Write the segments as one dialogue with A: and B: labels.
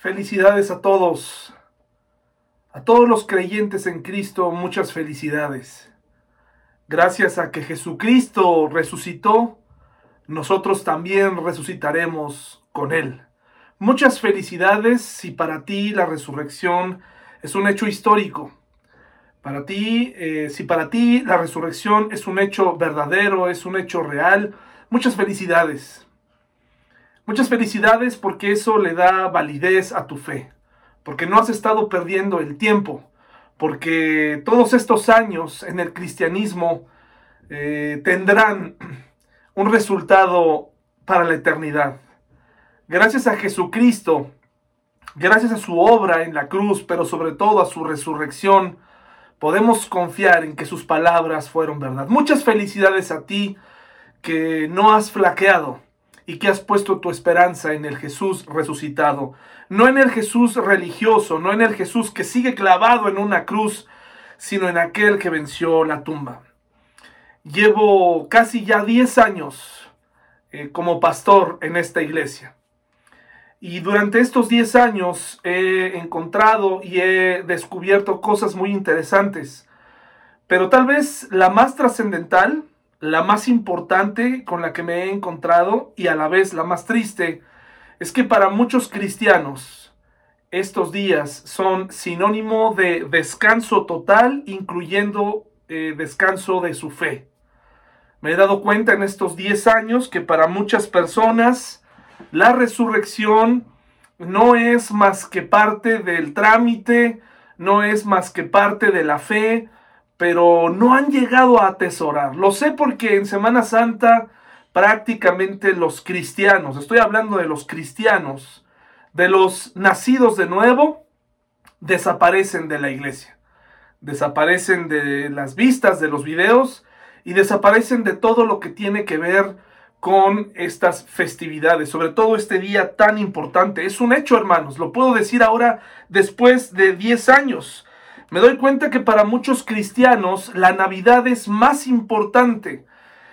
A: Felicidades a todos, a todos los creyentes en Cristo, muchas felicidades. Gracias a que Jesucristo resucitó, nosotros también resucitaremos con Él. Muchas felicidades si para ti la resurrección es un hecho histórico. Para ti, eh, si para ti la resurrección es un hecho verdadero, es un hecho real, muchas felicidades. Muchas felicidades porque eso le da validez a tu fe, porque no has estado perdiendo el tiempo, porque todos estos años en el cristianismo eh, tendrán un resultado para la eternidad. Gracias a Jesucristo, gracias a su obra en la cruz, pero sobre todo a su resurrección, podemos confiar en que sus palabras fueron verdad. Muchas felicidades a ti que no has flaqueado y que has puesto tu esperanza en el Jesús resucitado, no en el Jesús religioso, no en el Jesús que sigue clavado en una cruz, sino en aquel que venció la tumba. Llevo casi ya 10 años eh, como pastor en esta iglesia. Y durante estos 10 años he encontrado y he descubierto cosas muy interesantes. Pero tal vez la más trascendental la más importante con la que me he encontrado y a la vez la más triste es que para muchos cristianos estos días son sinónimo de descanso total, incluyendo eh, descanso de su fe. Me he dado cuenta en estos 10 años que para muchas personas la resurrección no es más que parte del trámite, no es más que parte de la fe, pero no han llegado a atesorar. Lo sé porque en Semana Santa prácticamente los cristianos, estoy hablando de los cristianos, de los nacidos de nuevo, desaparecen de la iglesia. Desaparecen de las vistas de los videos y desaparecen de todo lo que tiene que ver con estas festividades, sobre todo este día tan importante. Es un hecho, hermanos, lo puedo decir ahora después de 10 años me doy cuenta que para muchos cristianos la Navidad es más importante.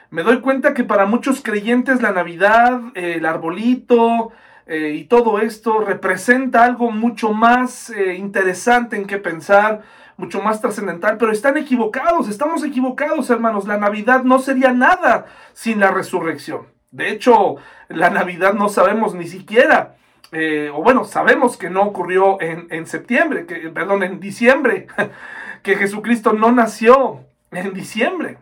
A: Me doy cuenta que para muchos creyentes la Navidad, el arbolito eh, y todo esto representa algo mucho más eh, interesante en qué pensar, mucho más trascendental, pero están equivocados, estamos equivocados hermanos. La Navidad no sería nada sin la resurrección. De hecho, la Navidad no sabemos ni siquiera eh, o bueno, sabemos que no ocurrió en, septiembre, que, perdón, en diciembre, que Jesucristo no nació en diciembre.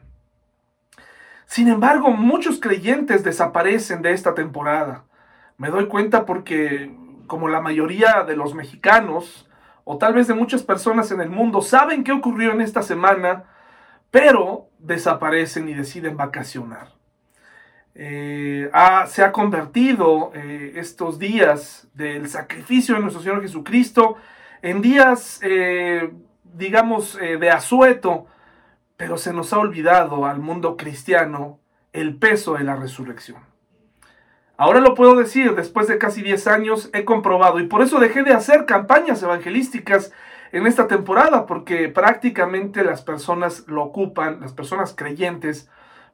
A: Sin embargo, muchos creyentes desaparecen de esta temporada. Me doy cuenta porque, como la mayoría de los mexicanos, o tal vez de muchas personas en el mundo, saben qué ocurrió en esta semana, pero desaparecen y deciden vacacionar. Eh, se ha convertido eh, estos días del sacrificio de nuestro Señor Jesucristo en días, eh, digamos, de asueto, pero se nos ha olvidado al mundo cristiano el peso de la resurrección. Ahora lo puedo decir, después de casi 10 años he comprobado y por eso dejé de hacer campañas evangelísticas en esta temporada, porque prácticamente las personas lo ocupan, las personas creyentes,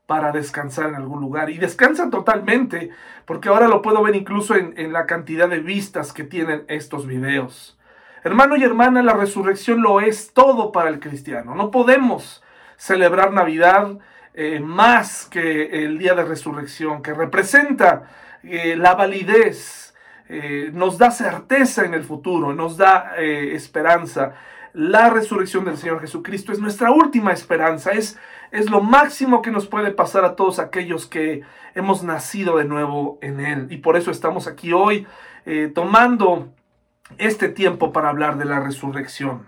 A: para descansar en algún lugar. Y descansan totalmente, porque ahora lo puedo ver incluso en, la cantidad de vistas que tienen estos videos. Hermano y hermana, la resurrección lo es todo para el cristiano. No podemos celebrar Navidad eh, más que el día de resurrección, que representa eh, la validez, eh, nos da certeza en el futuro, nos da esperanza la resurrección del Señor Jesucristo es nuestra última esperanza, es, es lo máximo que nos puede pasar a todos aquellos que hemos nacido de nuevo en Él. Y por eso estamos aquí hoy eh, tomando este tiempo para hablar de la resurrección.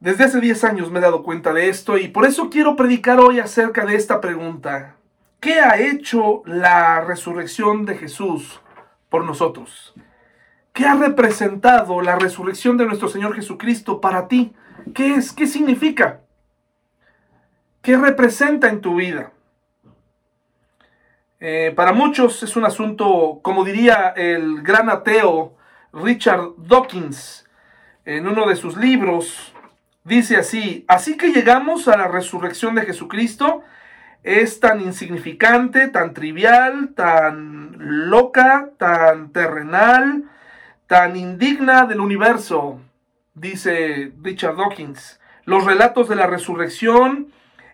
A: Desde hace 10 años me he dado cuenta de esto y por eso quiero predicar hoy acerca de esta pregunta. ¿Qué ha hecho la resurrección de Jesús por nosotros? ¿Qué ha representado la resurrección de nuestro Señor Jesucristo para ti? ¿Qué es? ¿Qué significa? ¿Qué representa en tu vida? Eh, para muchos es un asunto, como diría el gran ateo Richard Dawkins en uno de sus libros, dice así, así que llegamos a la resurrección de Jesucristo, es tan insignificante, tan trivial, tan loca, tan terrenal, tan indigna del universo, dice Richard Dawkins. Los relatos de la resurrección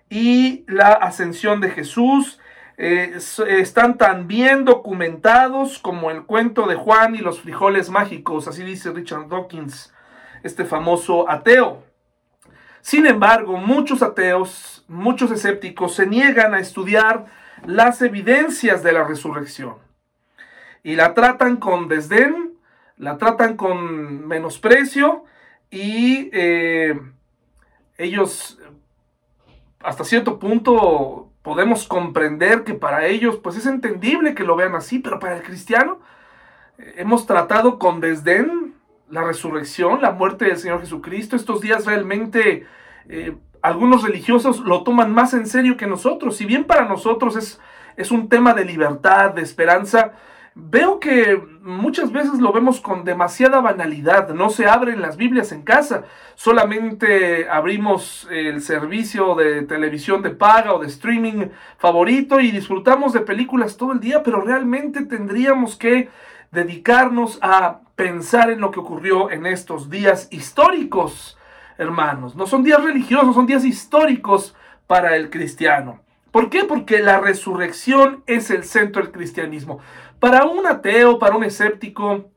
A: y la ascensión de Jesús eh, están tan bien documentados como el cuento de Juan y los frijoles mágicos, así dice Richard Dawkins, este famoso ateo. Sin embargo, muchos ateos, muchos escépticos se niegan a estudiar las evidencias de la resurrección y la tratan con desdén, la tratan con menosprecio y eh, ellos hasta cierto punto podemos comprender que para ellos pues es entendible que lo vean así, pero para el cristiano eh, hemos tratado con desdén la resurrección, la muerte del Señor Jesucristo. Estos días realmente eh, algunos religiosos lo toman más en serio que nosotros. Si bien para nosotros es, es un tema de libertad, de esperanza, veo que muchas veces lo vemos con demasiada banalidad. No se abren las Biblias en casa. Solamente abrimos el servicio de televisión de paga o de streaming favorito y disfrutamos de películas todo el día, pero realmente tendríamos que dedicarnos a pensar en lo que ocurrió en estos días históricos, hermanos. No son días religiosos, son días históricos para el cristiano. ¿Por qué? Porque la resurrección es el centro del cristianismo. Para un ateo, para un escéptico,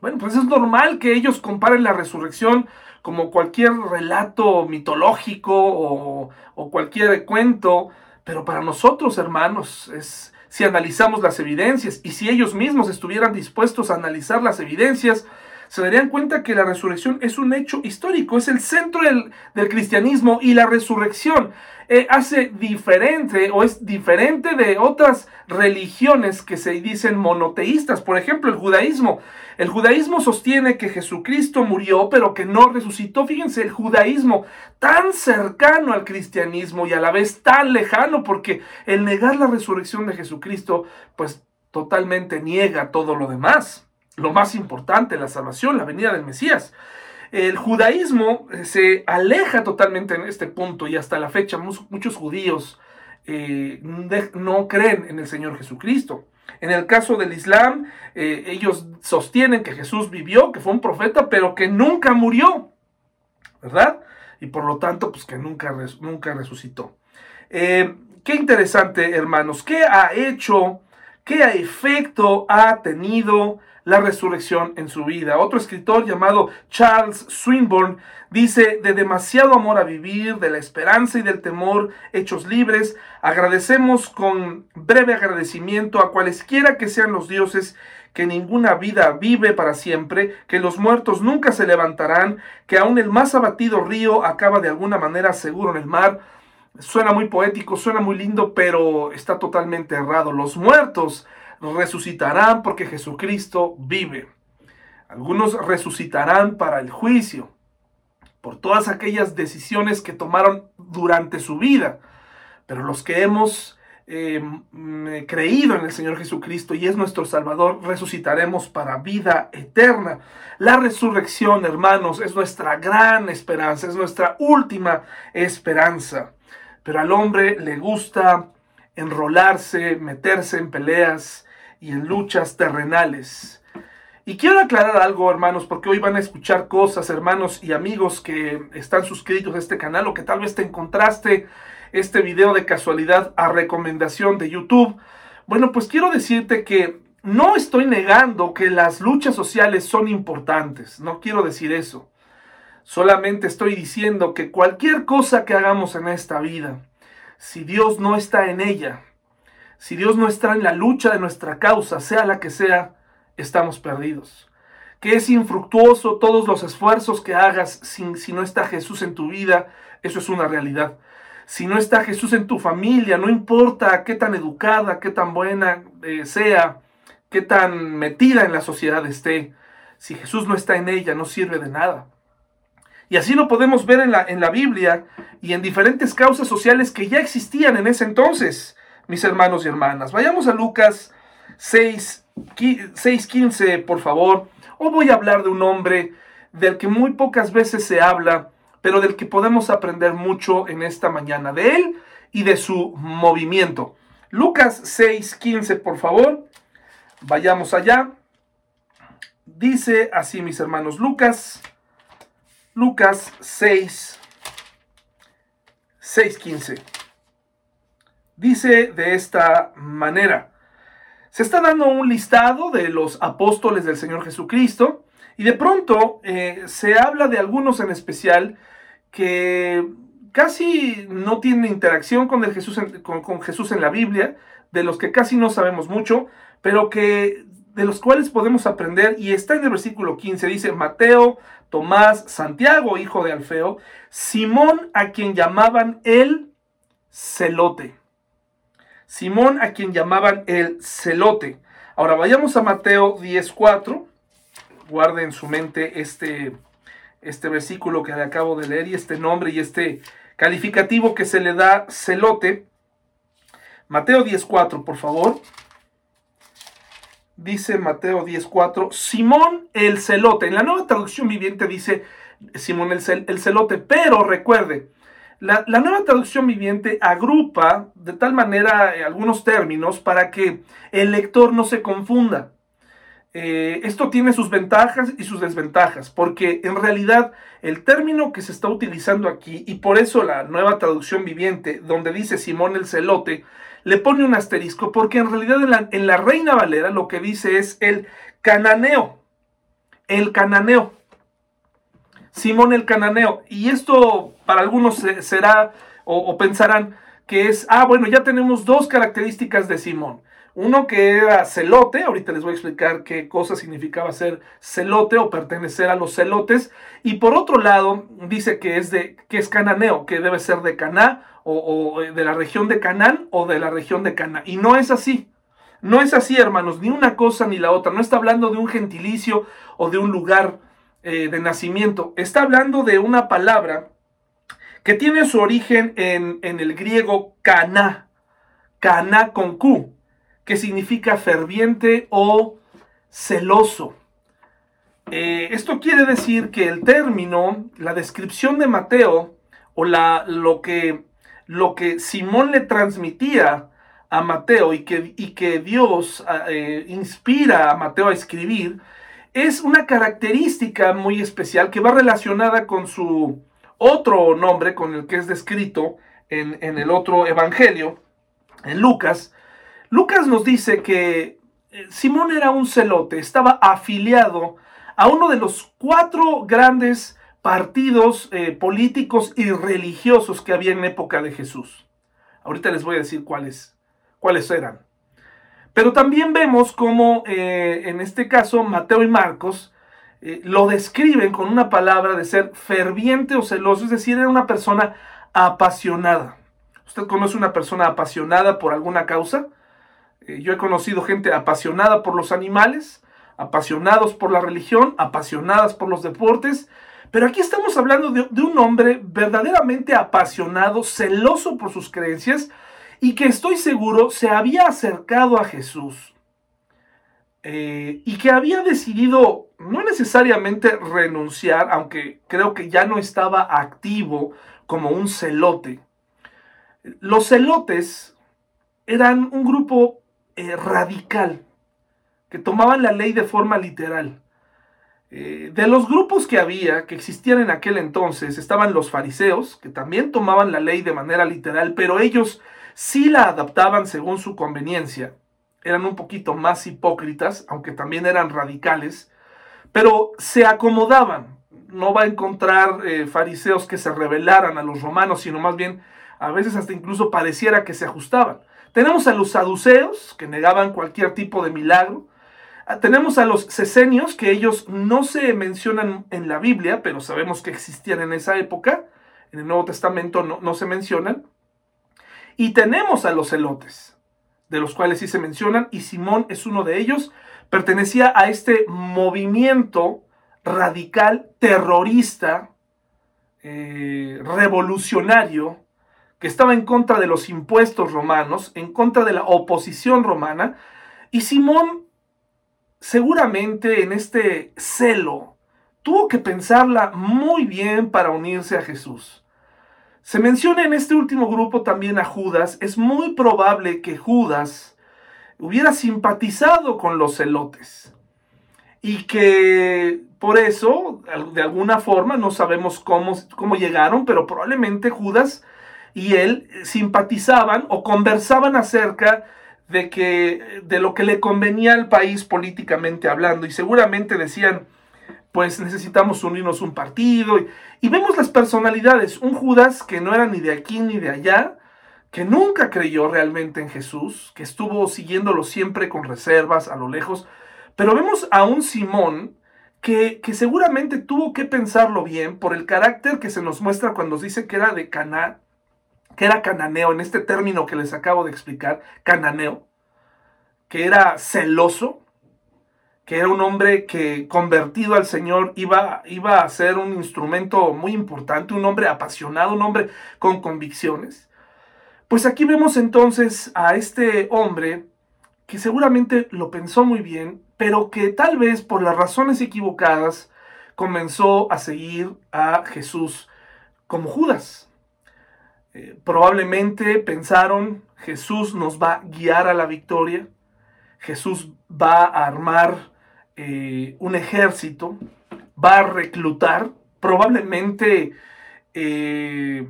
A: bueno, pues es normal que ellos comparen la resurrección como cualquier relato mitológico o, cualquier cuento, pero para nosotros, hermanos, es, si analizamos las evidencias y si ellos mismos estuvieran dispuestos a analizar las evidencias, se darían cuenta que la resurrección es un hecho histórico, es el centro del, cristianismo y la resurrección eh, hace diferente o es diferente de otras religiones que se dicen monoteístas. Por ejemplo, el judaísmo. El judaísmo sostiene que Jesucristo murió pero que no resucitó. Fíjense, el judaísmo tan cercano al cristianismo y a la vez tan lejano porque el negar la resurrección de Jesucristo pues totalmente niega todo lo demás lo más importante, la salvación, la venida del Mesías. El judaísmo eh, se aleja totalmente en este punto y hasta la fecha muchos judíos eh, no creen en el Señor Jesucristo. En el caso del Islam, eh, ellos sostienen que Jesús vivió, que fue un profeta, pero que nunca murió, ¿verdad? Y por lo tanto, pues que nunca, nunca resucitó. qué interesante, hermanos, ¿qué ha hecho, qué efecto ha tenido la resurrección en su vida. Otro escritor llamado Charles Swinburne dice, de demasiado amor a vivir, de la esperanza y del temor hechos libres, agradecemos con breve agradecimiento a cualesquiera que sean los dioses que ninguna vida vive para siempre, que los muertos nunca se levantarán, que aún el más abatido río acaba de alguna manera seguro en el mar. Suena muy poético, suena muy lindo, pero está totalmente errado. Los muertos resucitarán porque Jesucristo vive. Algunos resucitarán para el juicio por todas aquellas decisiones que tomaron durante su vida. Pero los que hemos eh, mm, creído en el Señor Jesucristo y es nuestro Salvador, resucitaremos para vida eterna. La resurrección, hermanos, es nuestra gran esperanza, es nuestra última esperanza. Pero al hombre le gusta enrolarse, meterse en peleas, y en luchas terrenales. Y quiero aclarar algo, hermanos, porque hoy van a escuchar cosas, hermanos y amigos que están suscritos a este canal o que tal vez te encontraste este video de casualidad a recomendación de YouTube. Bueno, pues quiero decirte que no estoy negando que las luchas sociales son importantes, no quiero decir eso. Solamente estoy diciendo que cualquier cosa que hagamos en esta vida, si Dios no está en ella, si Dios no está en la lucha de nuestra causa, sea la que sea, estamos perdidos. Que es infructuoso todos los esfuerzos que hagas si no está Jesús en tu vida, eso es una realidad. Si no está Jesús en tu familia, no importa qué tan educada, qué tan buena eh, sea, qué tan metida en la sociedad esté, si Jesús no está en ella, no sirve de nada. Y así lo podemos ver en la, en la Biblia y en diferentes causas sociales que ya existían en ese entonces mis hermanos y hermanas. Vayamos a Lucas 6, 6.15, por favor. Hoy voy a hablar de un hombre del que muy pocas veces se habla, pero del que podemos aprender mucho en esta mañana, de él y de su movimiento. Lucas 6.15, por favor. Vayamos allá. Dice así, mis hermanos, Lucas, Lucas 6, 6.15. Dice de esta manera, se está dando un listado de los apóstoles del Señor Jesucristo y de pronto eh, se habla de algunos en especial que casi no tienen interacción con, el Jesús con, Jesús en la Biblia, de los que casi no sabemos mucho, pero que de los cuales podemos aprender, y está en el versículo 15, dice Mateo, Tomás, Santiago, hijo de Alfeo, Simón, a quien llamaban el celote. Simón, a quien llamaban el celote. Ahora vayamos a Mateo 10.4 guarde en su mente este, este versículo que le acabo de leer y este nombre y este calificativo que se le da celote. Mateo 10.4, por favor. Dice Mateo 10.4, Simón el celote. En la nueva traducción viviente dice Simón el, celote, pero recuerde, la, nueva traducción viviente agrupa de tal manera eh, algunos términos para que el lector no se confunda. Eh, esto tiene sus ventajas y sus desventajas, porque en realidad el término que se está utilizando aquí, y por eso la nueva traducción viviente, donde dice Simón el celote, le pone un asterisco, porque en realidad en la, en la Reina Valera lo que dice es el cananeo, el cananeo, Simón el cananeo, y esto para algunos será o pensarán que es, ah, bueno, ya tenemos dos características de Simón. Uno que era celote, ahorita les voy a explicar qué cosa significaba ser celote o pertenecer a los celotes. Y por otro lado, dice que es, de, que es cananeo, que debe ser de Caná o, de la región de Canaán o de la región de Caná. Y no es así. No es así, hermanos, ni una cosa ni la otra. No está hablando de un gentilicio o de un lugar eh, de nacimiento. Está hablando de una palabra que tiene su origen en, en el griego caná. Caná con Q que significa ferviente o celoso. Eh, esto quiere decir que el término, la descripción de Mateo, o la, lo, que, lo que Simón le transmitía a Mateo y que, y que Dios eh, inspira a Mateo a escribir, es una característica muy especial que va relacionada con su otro nombre, con el que es descrito en, el otro evangelio, en Lucas, Lucas nos dice que eh, Simón era un celote, estaba afiliado a uno de los cuatro grandes partidos eh, políticos y religiosos que había en época de Jesús. Ahorita les voy a decir cuáles, cuáles eran. Pero también vemos cómo eh, en este caso Mateo y Marcos lo describen con una palabra de ser ferviente o celoso, es decir, era una persona apasionada. ¿Usted conoce una persona apasionada por alguna causa? Eh, yo he conocido gente apasionada por los animales, apasionados por la religión, apasionadas por los deportes, pero aquí estamos hablando de, un hombre verdaderamente apasionado, celoso por sus creencias y que estoy seguro se había acercado a Jesús eh, y que había decidido no necesariamente renunciar, aunque creo que ya no estaba activo como un celote. Los celotes eran un grupo eh, radical, que tomaban la ley de forma literal. Eh, de los grupos que había, que existían en aquel entonces, estaban los fariseos, que también tomaban la ley de manera literal, pero ellos sí la adaptaban según su conveniencia. Eran un poquito más hipócritas, aunque también eran radicales, pero se acomodaban. No va a encontrar eh, fariseos que se rebelaran a los romanos, sino más bien a veces hasta incluso pareciera que se ajustaban. Tenemos a los saduceos, que negaban cualquier tipo de milagro. Ah, tenemos a los sesenios, que ellos no se mencionan en la Biblia, pero sabemos que existían en esa época. En el Nuevo Testamento no, no se mencionan. Y tenemos a los celotes, de los cuales sí se mencionan, y Simón es uno de ellos. Pertenecía a este movimiento radical, terrorista, eh, revolucionario, que estaba en contra de los impuestos romanos, en contra de la oposición romana, y Simón seguramente en este celo tuvo que pensarla muy bien para unirse a Jesús. Se menciona en este último grupo también a Judas, es muy probable que Judas hubiera simpatizado con los celotes. y que por eso, de alguna forma, no sabemos cómo, cómo llegaron, pero probablemente Judas y él simpatizaban o conversaban acerca de que de lo que le convenía al país políticamente hablando y seguramente decían pues necesitamos unirnos un partido y, vemos las personalidades. Un Judas que no era ni de aquí ni de allá que nunca creyó realmente en Jesús que estuvo siguiéndolo siempre con reservas a lo lejos. Pero vemos a un Simón que, que seguramente tuvo que pensarlo bien por el carácter que se nos muestra cuando dice que era de Caná que era cananeo, en este término que les acabo de explicar, cananeo, que era celoso, que era un hombre que convertido al Señor iba, iba a ser un instrumento muy importante, un hombre apasionado, un hombre con convicciones. Pues aquí vemos entonces a este hombre que seguramente lo pensó muy bien, pero que tal vez por las razones equivocadas comenzó a seguir a Jesús como Judas. Eh, probablemente pensaron, Jesús nos va a guiar a la victoria, Jesús va a armar eh, un ejército, va a reclutar, probablemente eh,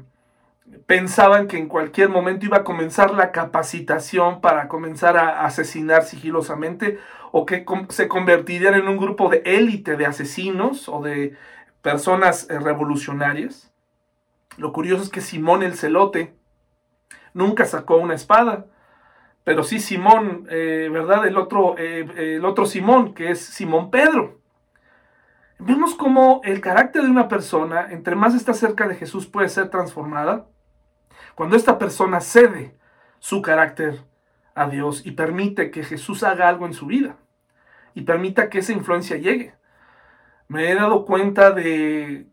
A: pensaban que en cualquier momento iba a comenzar la capacitación para comenzar a asesinar sigilosamente o que se convertirían en un grupo de élite de asesinos o de personas revolucionarias. Lo curioso es que Simón el celote nunca sacó una espada, pero sí Simón, eh, ¿verdad? El otro, eh, el otro Simón, que es Simón Pedro. Vemos cómo el carácter de una persona, entre más está cerca de Jesús, puede ser transformada cuando esta persona cede su carácter a Dios y permite que Jesús haga algo en su vida y permita que esa influencia llegue. Me he dado cuenta de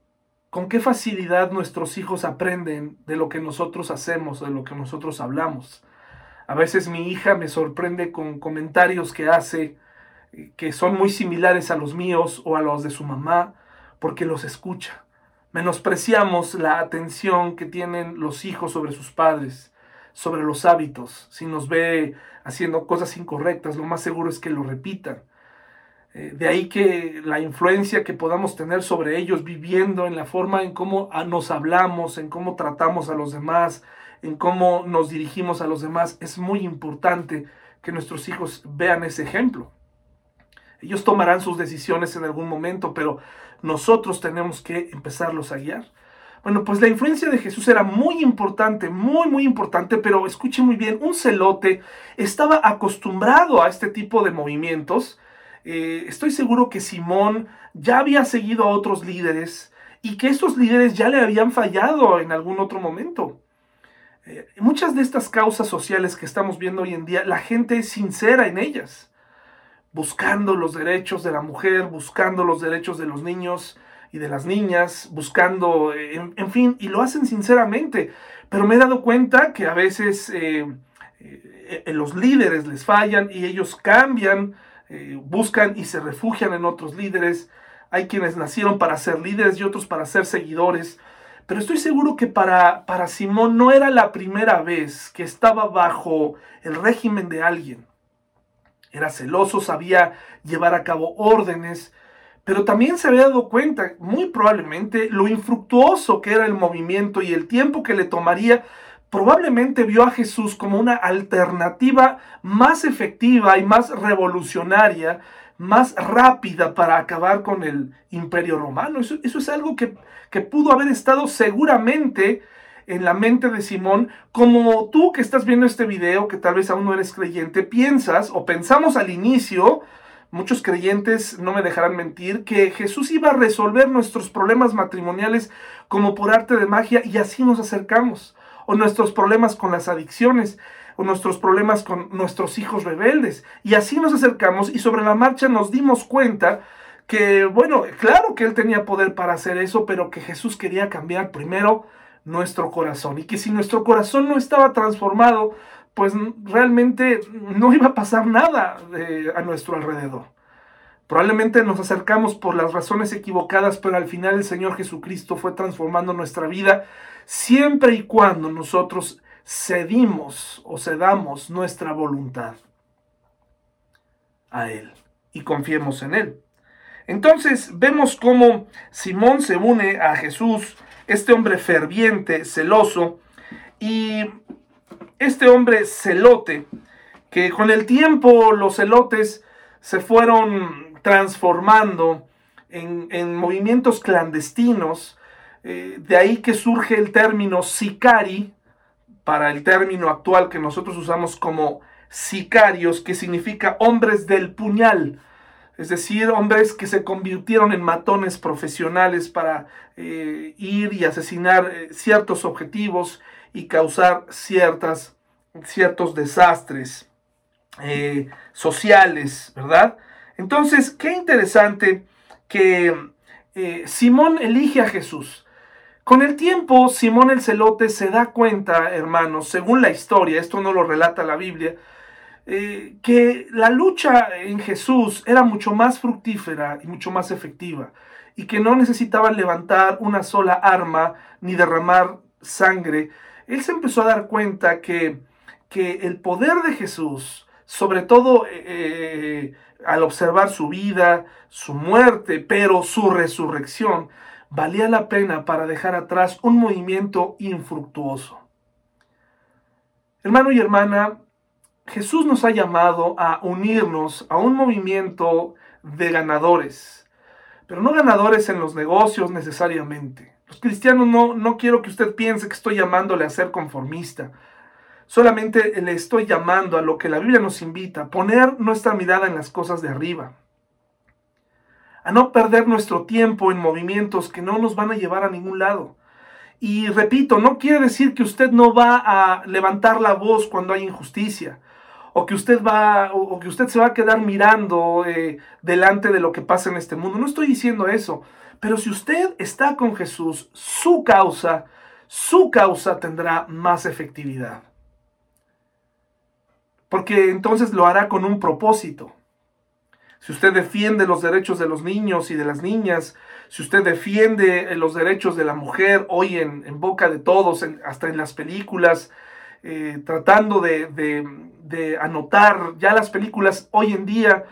A: con qué facilidad nuestros hijos aprenden de lo que nosotros hacemos, de lo que nosotros hablamos. A veces mi hija me sorprende con comentarios que hace eh, que son muy similares a los míos o a los de su mamá, porque los escucha. Menospreciamos la atención que tienen los hijos sobre sus padres, sobre los hábitos. Si nos ve haciendo cosas incorrectas, lo más seguro es que lo repitan. Eh, de ahí que la influencia que podamos tener sobre ellos viviendo en la forma en cómo nos hablamos, en cómo tratamos a los demás, en cómo nos dirigimos a los demás, es muy importante que nuestros hijos vean ese ejemplo. Ellos tomarán sus decisiones en algún momento, pero nosotros tenemos que empezarlos a guiar. Bueno, pues la influencia de Jesús era muy importante, muy, muy importante, pero escuche muy bien, un celote estaba acostumbrado a este tipo de movimientos, eh, estoy seguro que Simón ya había seguido a otros líderes y que estos líderes ya le habían fallado en algún otro momento. Eh, muchas de estas causas sociales que estamos viendo hoy en día, la gente es sincera en ellas, buscando los derechos de la mujer, buscando los derechos de los niños y de las niñas, buscando, eh, en, fin, y lo hacen sinceramente. Pero me he dado cuenta que a veces los líderes les fallan y ellos cambian eh, buscan y se refugian en otros líderes. Hay quienes nacieron para ser líderes y otros para ser seguidores. Pero estoy seguro que para, para Simón no era la primera vez que estaba bajo el régimen de alguien. Era celoso, sabía llevar a cabo órdenes, pero también se había dado cuenta, muy probablemente, lo infructuoso que era el movimiento y el tiempo que le tomaría probablemente vio a Jesús como una alternativa más efectiva y más revolucionaria, más rápida para acabar con el imperio romano. Eso, es algo que, que pudo haber estado seguramente en la mente de Simón, como tú que estás viendo este video, que tal vez aún no eres creyente, piensas o pensamos al inicio, muchos creyentes no me dejarán mentir, que Jesús iba a resolver nuestros problemas matrimoniales como por arte de magia y así nos acercamos. O nuestros problemas con las adicciones, o nuestros problemas con nuestros hijos rebeldes. Y así nos acercamos y sobre la marcha nos dimos cuenta que, bueno, claro que Él tenía poder para hacer eso, pero que Jesús quería cambiar primero nuestro corazón y que si nuestro corazón no estaba transformado, pues realmente no iba a pasar nada eh, a nuestro alrededor. Probablemente nos acercamos por las razones equivocadas, pero al final el Señor Jesucristo fue transformando nuestra vida siempre y cuando nosotros cedimos o cedamos nuestra voluntad a Él y confiemos en Él. Entonces vemos cómo Simón se une a Jesús, este hombre ferviente, celoso, y este hombre celote, que con el tiempo los celotes se fueron transformando en, movimientos clandestinos, eh, de ahí que surge el término sicari, para el término actual que nosotros usamos como sicarios, que significa hombres del puñal, es decir, hombres que se convirtieron en matones profesionales para eh, ir y asesinar eh, ciertos objetivos y causar ciertas, ciertos desastres eh, sociales, ¿verdad? Entonces, qué interesante que Simón elige a Jesús. Con el tiempo, Simón el celote se da cuenta, hermanos, según la historia, esto no lo relata la Biblia, eh, que la lucha en Jesús era mucho más fructífera y mucho más efectiva, y que no necesitaban levantar una sola arma ni derramar sangre. Él se empezó a dar cuenta que, que el poder de Jesús, sobre todo eh, eh, al observar su vida, su muerte, pero su resurrección, valía la pena para dejar atrás un movimiento infructuoso. Hermano y hermana, Jesús nos ha llamado a unirnos a un movimiento de ganadores, pero no ganadores en los negocios necesariamente. Los cristianos no, no quiero que usted piense que estoy llamándole a ser conformista. Solamente le estoy llamando a lo que la Biblia nos invita, poner nuestra mirada en las cosas de arriba, a no perder nuestro tiempo en movimientos que no nos van a llevar a ningún lado. Y repito, no quiere decir que usted no va a levantar la voz cuando hay injusticia o que usted va, o que usted se va a quedar mirando eh, delante de lo que pasa en este mundo. No estoy diciendo eso, pero si usted está con Jesús, su causa, su causa tendrá más efectividad. Porque entonces lo hará con un propósito. Si usted defiende los derechos de los niños y de las niñas, si usted defiende los derechos de la mujer hoy en, boca de todos, hasta en las películas, eh, tratando de, anotar, ya las películas hoy en día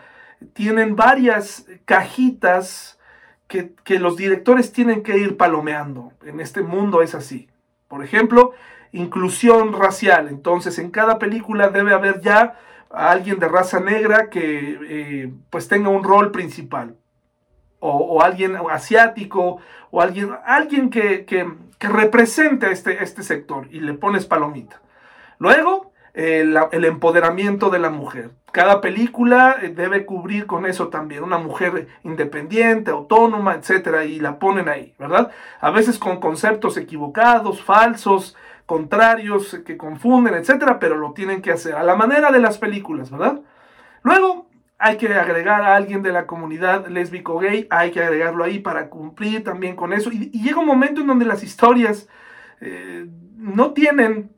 A: tienen varias cajitas que, los directores tienen que ir palomeando. En este mundo es así. Por ejemplo, inclusión racial. Entonces, en cada película debe haber ya alguien de raza negra que eh, pues tenga un rol principal. O, alguien asiático, o alguien, alguien que, represente a este, este sector y le pones palomita. Luego, el, empoderamiento de la mujer. Cada película eh, debe cubrir con eso también, una mujer independiente, autónoma, etcétera, y la ponen ahí, ¿verdad? A veces con conceptos equivocados, falsos, contrarios, que confunden, etcétera, pero lo tienen que hacer a la manera de las películas, ¿verdad? Luego hay que agregar a alguien de la comunidad lésbico gay, hay que agregarlo ahí para cumplir también con eso. Y, llega un momento en donde las historias eh, no tienen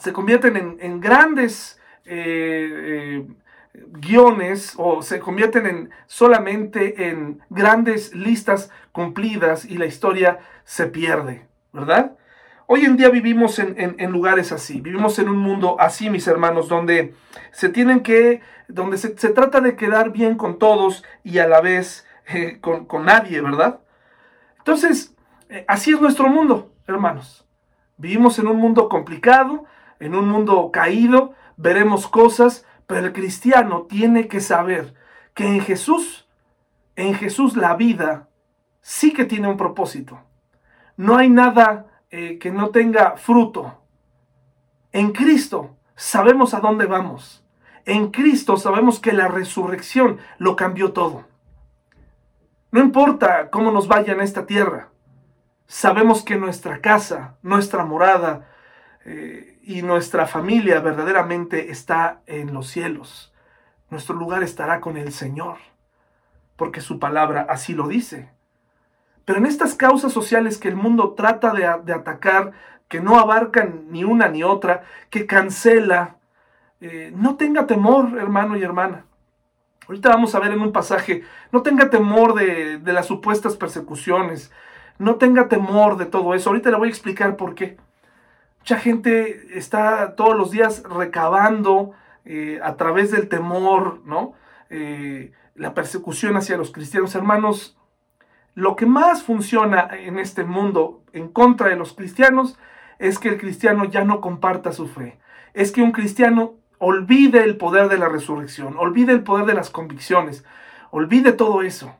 A: se convierten en, grandes eh, eh, guiones o se convierten en solamente en grandes listas cumplidas y la historia se pierde, ¿verdad? Hoy en día vivimos en, lugares así, vivimos en un mundo así, mis hermanos, donde se tienen que, donde se, trata de quedar bien con todos y a la vez eh, con, con, nadie, ¿verdad? Entonces, así es nuestro mundo, hermanos. Vivimos en un mundo complicado, en un mundo caído, veremos cosas, pero el cristiano tiene que saber que en Jesús, en Jesús la vida sí que tiene un propósito. No hay nada eh, que no tenga fruto. En Cristo sabemos a dónde vamos. En Cristo sabemos que la resurrección lo cambió todo. No importa cómo nos vaya en esta tierra, sabemos que nuestra casa, nuestra morada, eh, y nuestra familia verdaderamente está en los cielos. Nuestro lugar estará con el Señor, porque su palabra así lo dice. Pero en estas causas sociales que el mundo trata de, atacar, que no abarcan ni una ni otra, que cancela, eh, no tenga temor, hermano y hermana. Ahorita vamos a ver en un pasaje, no tenga temor de, las supuestas persecuciones, no tenga temor de todo eso. Ahorita le voy a explicar por qué. Mucha gente está todos los días recabando eh, a través del temor, ¿no? Eh, la persecución hacia los cristianos. Hermanos, lo que más funciona en este mundo en contra de los cristianos es que el cristiano ya no comparta su fe. Es que un cristiano olvide el poder de la resurrección, olvide el poder de las convicciones, olvide todo eso.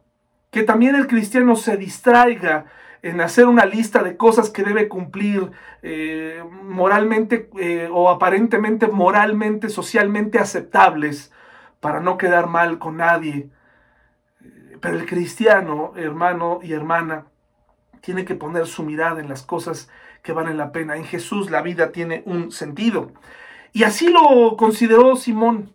A: Que también el cristiano se distraiga en hacer una lista de cosas que debe cumplir eh, moralmente eh, o aparentemente moralmente, socialmente aceptables para no quedar mal con nadie. Pero el cristiano, hermano y hermana, tiene que poner su mirada en las cosas que valen la pena. En Jesús la vida tiene un sentido. Y así lo consideró Simón.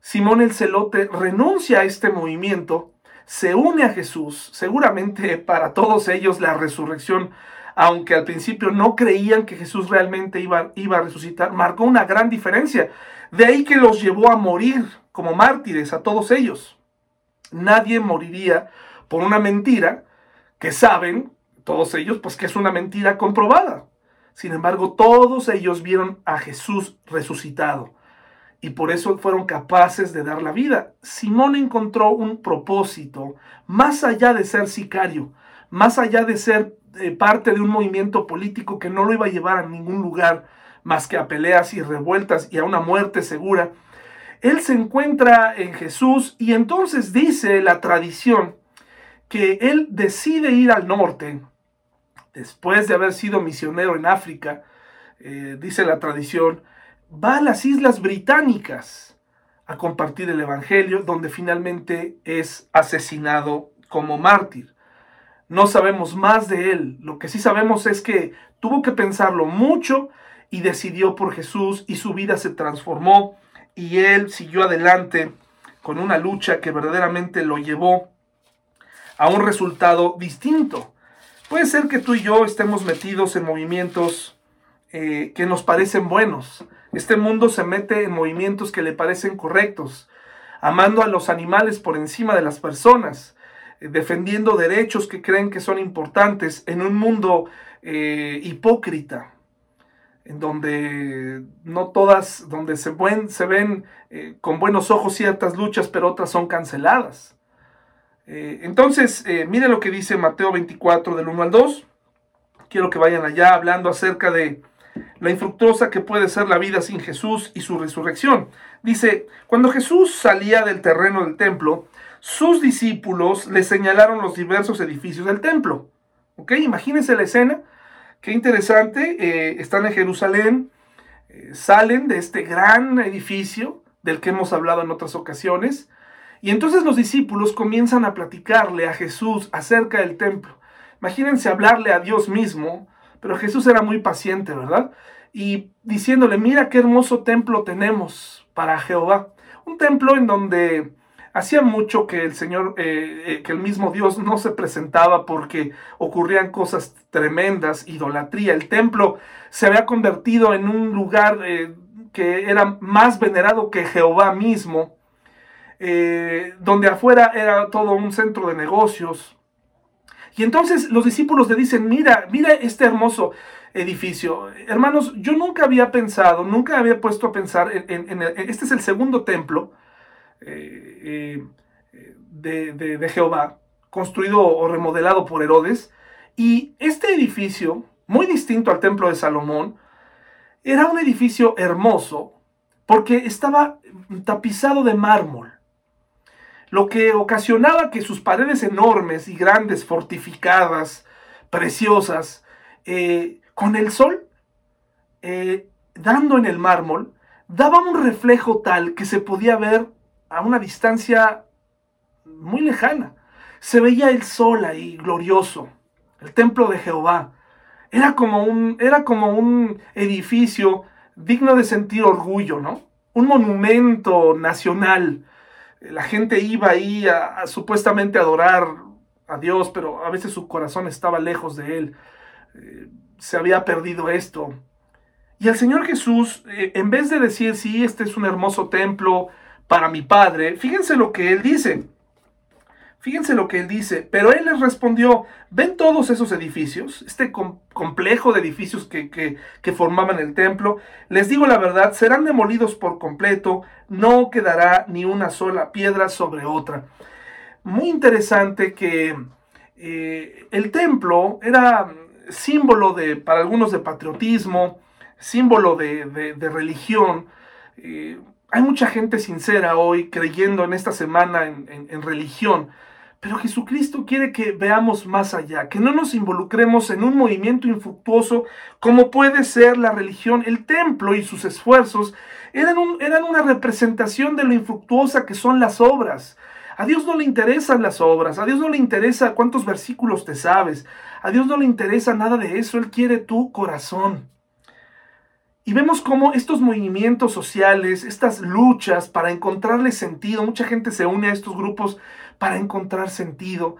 A: Simón el celote renuncia a este movimiento, se une a Jesús, seguramente para todos ellos la resurrección, aunque al principio no creían que Jesús realmente iba, iba a resucitar, marcó una gran diferencia. De ahí que los llevó a morir como mártires a todos ellos. Nadie moriría por una mentira que saben, todos ellos, pues que es una mentira comprobada. Sin embargo, todos ellos vieron a Jesús resucitado y por eso fueron capaces de dar la vida. Simón encontró un propósito más allá de ser sicario, más allá de ser eh, parte de un movimiento político que no lo iba a llevar a ningún lugar más que a peleas y revueltas y a una muerte segura. Él se encuentra en Jesús y entonces dice la tradición que él decide ir al norte. Después de haber sido misionero en África, eh, dice la tradición, va a las Islas Británicas a compartir el Evangelio, donde finalmente es asesinado como mártir. No sabemos más de él, lo que sí sabemos es que tuvo que pensarlo mucho y decidió por Jesús y su vida se transformó y él siguió adelante con una lucha que verdaderamente lo llevó a un resultado distinto. Puede ser que tú y yo estemos metidos en movimientos eh, que nos parecen buenos. Este mundo se mete en movimientos que le parecen correctos, amando a los animales por encima de las personas, eh, defendiendo derechos que creen que son importantes en un mundo eh, hipócrita, en donde no todas, donde se, se ven con buenos ojos ciertas luchas, pero otras son canceladas. Eh, entonces, eh, mire lo que dice Mateo 24 del 1 al 2. Quiero que vayan allá hablando acerca de la infructuosa que puede ser la vida sin Jesús y su resurrección. Dice, cuando Jesús salía del terreno del templo, sus discípulos le señalaron los diversos edificios del templo. Imagínense la escena. Qué interesante. Eh, están en Jerusalén, salen de este gran edificio del que hemos hablado en otras ocasiones. Y entonces los discípulos comienzan a platicarle a Jesús acerca del templo. Imagínense hablarle a Dios mismo, pero Jesús era muy paciente, ¿verdad? Y diciéndole, mira qué hermoso templo tenemos para Jehová. Un templo en donde hacía mucho que el Señor, eh, eh, que el mismo Dios no se presentaba porque ocurrían cosas tremendas, idolatría. El templo se había convertido en un lugar eh, que era más venerado que Jehová mismo. Donde afuera era todo un centro de negocios. Y entonces los discípulos le dicen, mira, mira este hermoso edificio. Hermanos, yo nunca había pensado, nunca había puesto a pensar en, este es el segundo templo eh, eh, de, de Jehová, construido o remodelado por Herodes. Y este edificio, muy distinto al templo de Salomón, era un edificio hermoso porque estaba tapizado de mármol lo que ocasionaba que sus paredes enormes y grandes, fortificadas, preciosas, eh, con el sol dando en el mármol, daba un reflejo tal que se podía ver a una distancia muy lejana. Se veía el sol ahí, glorioso, el templo de Jehová. Era como un, era como un edificio digno de sentir orgullo, ¿no? Un monumento nacional la gente iba ahí a, supuestamente adorar a Dios, pero a veces su corazón estaba lejos de Él. Eh, se había perdido esto. Y el Señor Jesús, eh, en vez de decir, sí, este es un hermoso templo para mi Padre, fíjense lo que Él dice. Fíjense lo que él dice, pero él les respondió, ¿ven todos esos edificios? Este complejo de edificios que, que, formaban el templo. Les digo la verdad, serán demolidos por completo, no quedará ni una sola piedra sobre otra. Muy interesante que eh, el templo era símbolo de, para algunos de patriotismo, símbolo de, religión. Eh, hay mucha gente sincera hoy creyendo en esta semana en religión, pero Jesucristo quiere que veamos más allá, que no nos involucremos en un movimiento infructuoso como puede ser la religión. El templo y sus esfuerzos eran, eran una representación de lo infructuosa que son las obras. A Dios no le interesan las obras, a Dios no le interesa cuántos versículos te sabes, a Dios no le interesa nada de eso, Él quiere tu corazón. Y vemos cómo estos movimientos sociales, estas luchas para encontrarle sentido, mucha gente se une a estos grupos para encontrar sentido.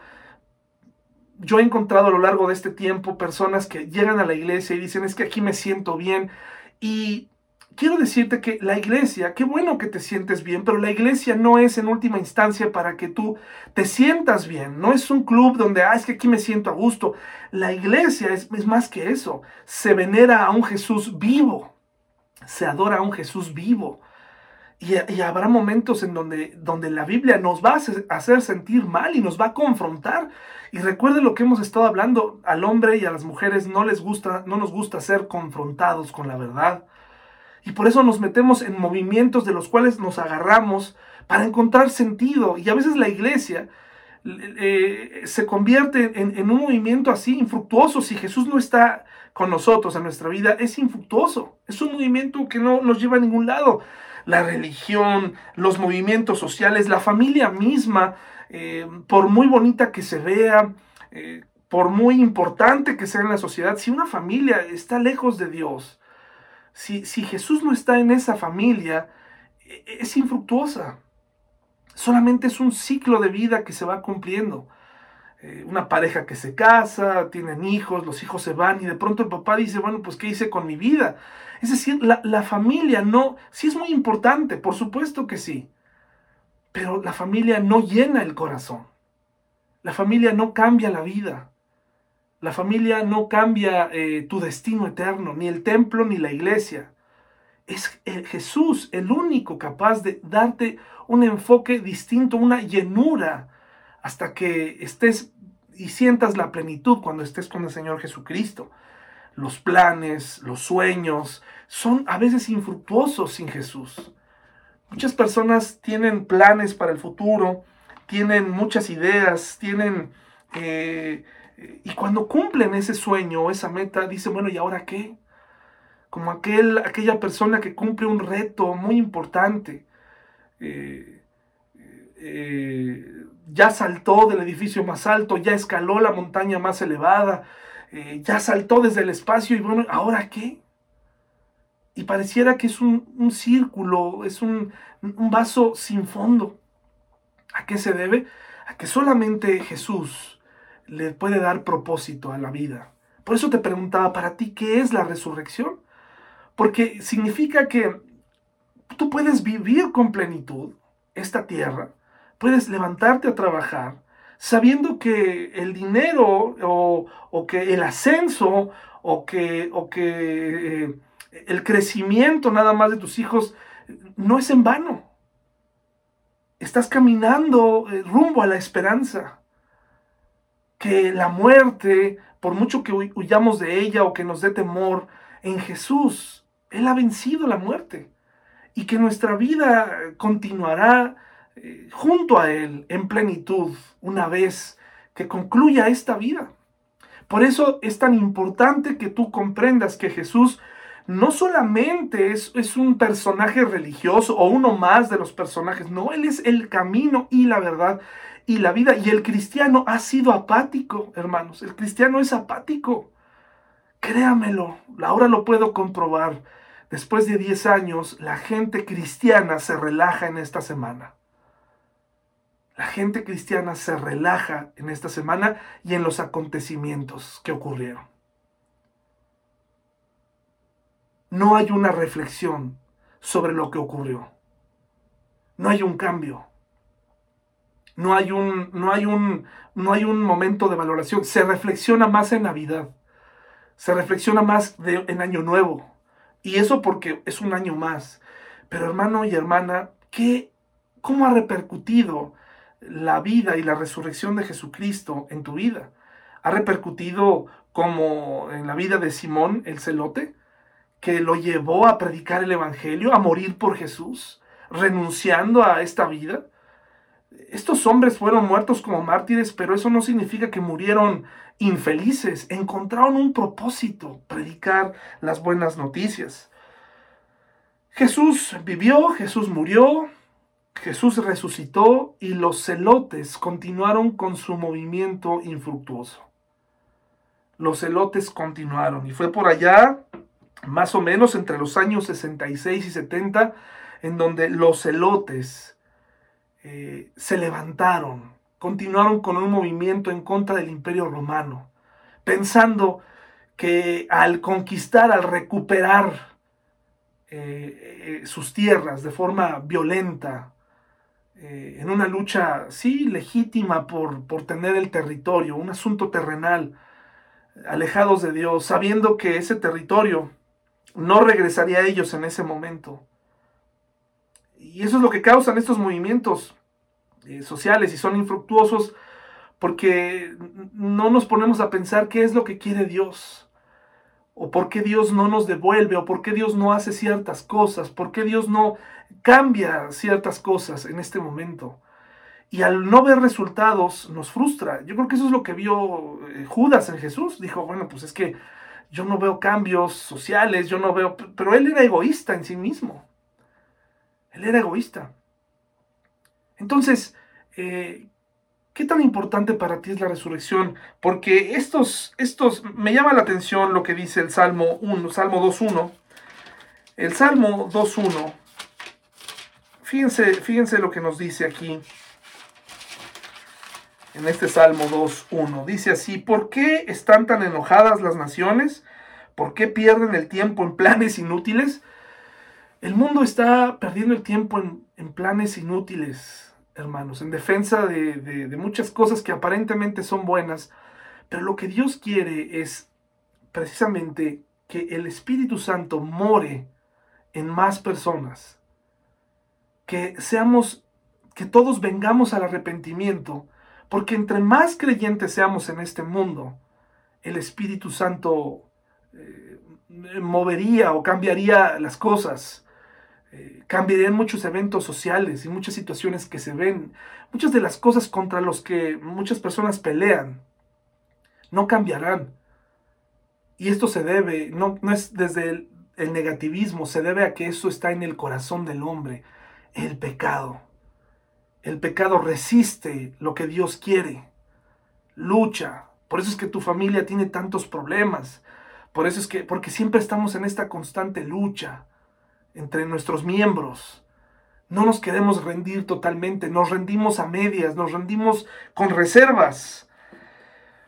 A: Yo he encontrado a lo largo de este tiempo personas que llegan a la iglesia y dicen, es que aquí me siento bien. Y quiero decirte que la iglesia, qué bueno que te sientes bien, pero la iglesia no es en última instancia para que tú te sientas bien. No es un club donde, ah, es que aquí me siento a gusto. La iglesia es, es más que eso. Se venera a un Jesús vivo. Se adora a un Jesús vivo. Y, habrá momentos en donde, donde la Biblia nos va a hacer sentir mal y nos va a confrontar. Y recuerde lo que hemos estado hablando, al hombre y a las mujeres no les gusta, no nos gusta ser confrontados con la verdad. Y por eso nos metemos en movimientos de los cuales nos agarramos para encontrar sentido. Y a veces la iglesia eh, se convierte en, en, un movimiento así infructuoso. Si Jesús no está con nosotros en nuestra vida, es infructuoso. Es un movimiento que no nos lleva a ningún lado la religión, los movimientos sociales, la familia misma, eh, por muy bonita que se vea, eh, por muy importante que sea en la sociedad, si una familia está lejos de Dios, si, si Jesús no está en esa familia, e, es infructuosa. Solamente es un ciclo de vida que se va cumpliendo. Eh, una pareja que se casa, tienen hijos, los hijos se van y de pronto el papá dice, bueno, pues ¿qué hice con mi vida? Es decir, la, familia no, sí es muy importante, por supuesto que sí, pero la familia no llena el corazón. La familia no cambia la vida. La familia no cambia eh, tu destino eterno, ni el templo ni la iglesia. Es Jesús el único capaz de darte un enfoque distinto, una llenura hasta que estés y sientas la plenitud cuando estés con el Señor Jesucristo. Los planes, los sueños son a veces infructuosos sin Jesús. Muchas personas tienen planes para el futuro, tienen muchas ideas, tienen... Eh, y cuando cumplen ese sueño esa meta, dicen, bueno, ¿y ahora qué? Como aquel, aquella persona que cumple un reto muy importante. Eh, eh, ya saltó del edificio más alto, ya escaló la montaña más elevada, eh, ya saltó desde el espacio y bueno, ¿ahora qué? Y pareciera que es un, círculo, es un, un vaso sin fondo. ¿A qué se debe? A que solamente Jesús le puede dar propósito a la vida. Por eso te preguntaba, para ti, ¿qué es la resurrección? Porque significa que tú puedes vivir con plenitud esta tierra, puedes levantarte a trabajar sabiendo que el dinero o, que el ascenso o que, o que eh, el crecimiento nada más de tus hijos no es en vano. Estás caminando eh, rumbo a la esperanza. Que la muerte, por mucho que huyamos de ella o que nos dé temor, en Jesús, Él ha vencido la muerte. Y que nuestra vida continuará junto a Él en plenitud una vez que concluya esta vida. Por eso es tan importante que tú comprendas que Jesús no solamente es, es, un personaje religioso o uno más de los personajes, no, Él es el camino y la verdad y la vida. Y el cristiano ha sido apático, hermanos. El cristiano es apático. Créamelo, ahora lo puedo comprobar. Después de 10 años, la gente cristiana se relaja en esta semana. La gente cristiana se relaja en esta semana y en los acontecimientos que ocurrieron. No hay una reflexión sobre lo que ocurrió. No hay un cambio. No hay un, no hay un, no hay un momento de valoración. Se reflexiona más en Navidad. Se reflexiona más en Año Nuevo. Y eso porque es un año más. Pero hermano y hermana, ¿qué, ¿cómo ha repercutido la vida y la resurrección de Jesucristo en tu vida? ¿Ha repercutido como en la vida de Simón el celote, que lo llevó a predicar el Evangelio, a morir por Jesús, renunciando a esta vida? Estos hombres fueron muertos como mártires, pero eso no significa que murieron infelices. Encontraron un propósito, predicar las buenas noticias. Jesús vivió, Jesús murió, Jesús resucitó y los celotes continuaron con su movimiento infructuoso. Los celotes continuaron y fue por allá, más o menos entre los años 66 y 70, en donde los celotes eh, se levantaron, continuaron con un movimiento en contra del imperio romano, pensando que al conquistar, al recuperar eh, eh, sus tierras de forma violenta, eh, en una lucha, sí, legítima por, por tener el territorio, un asunto terrenal, alejados de Dios, sabiendo que ese territorio no regresaría a ellos en ese momento. Y eso es lo que causan estos movimientos sociales y son infructuosos porque no nos ponemos a pensar qué es lo que quiere Dios o por qué Dios no nos devuelve, o por qué Dios no hace ciertas cosas, por qué Dios no cambia ciertas cosas en este momento. Y al no ver resultados nos frustra. Yo creo que eso es lo que vio eh, Judas en Jesús. Dijo, bueno, pues es que yo no veo cambios sociales, yo no veo... Pero él era egoísta en sí mismo. Él era egoísta. Entonces, eh, ¿Qué tan importante para ti es la resurrección? Porque estos, estos, me llama la atención lo que dice el Salmo 1, Salmo 2.1. El Salmo 2.1, fíjense, fíjense lo que nos dice aquí, en este Salmo 2.1. Dice así, ¿por qué están tan enojadas las naciones? ¿Por qué pierden el tiempo en planes inútiles? El mundo está perdiendo el tiempo en, en planes inútiles hermanos, en defensa de, muchas cosas que aparentemente son buenas, pero lo que Dios quiere es precisamente que el Espíritu Santo more en más personas, que seamos, que todos vengamos al arrepentimiento, porque entre más creyentes seamos en este mundo, el Espíritu Santo eh, movería o cambiaría las cosas eh, cambiarían muchos eventos sociales y muchas situaciones que se ven, muchas de las cosas contra las que muchas personas pelean, no cambiarán. Y esto se debe, no, no es desde el, el negativismo, se debe a que eso está en el corazón del hombre, el pecado. El pecado resiste lo que Dios quiere, lucha. Por eso es que tu familia tiene tantos problemas. Por eso es que, porque siempre estamos en esta constante lucha entre nuestros miembros. No nos queremos rendir totalmente, nos rendimos a medias, nos rendimos con reservas.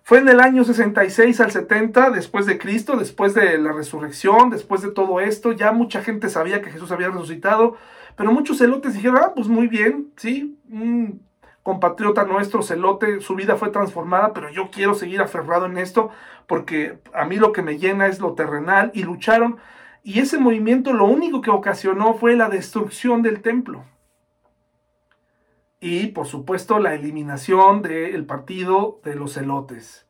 A: Fue en el año 66 al 70 después de Cristo, después de la resurrección, después de todo esto, ya mucha gente sabía que Jesús había resucitado, pero muchos celotes dijeron, ah, pues muy bien, sí, un compatriota nuestro, celote, su vida fue transformada, pero yo quiero seguir aferrado en esto porque a mí lo que me llena es lo terrenal y lucharon y ese movimiento lo único que ocasionó fue la destrucción del templo. Y por supuesto la eliminación del partido de los celotes.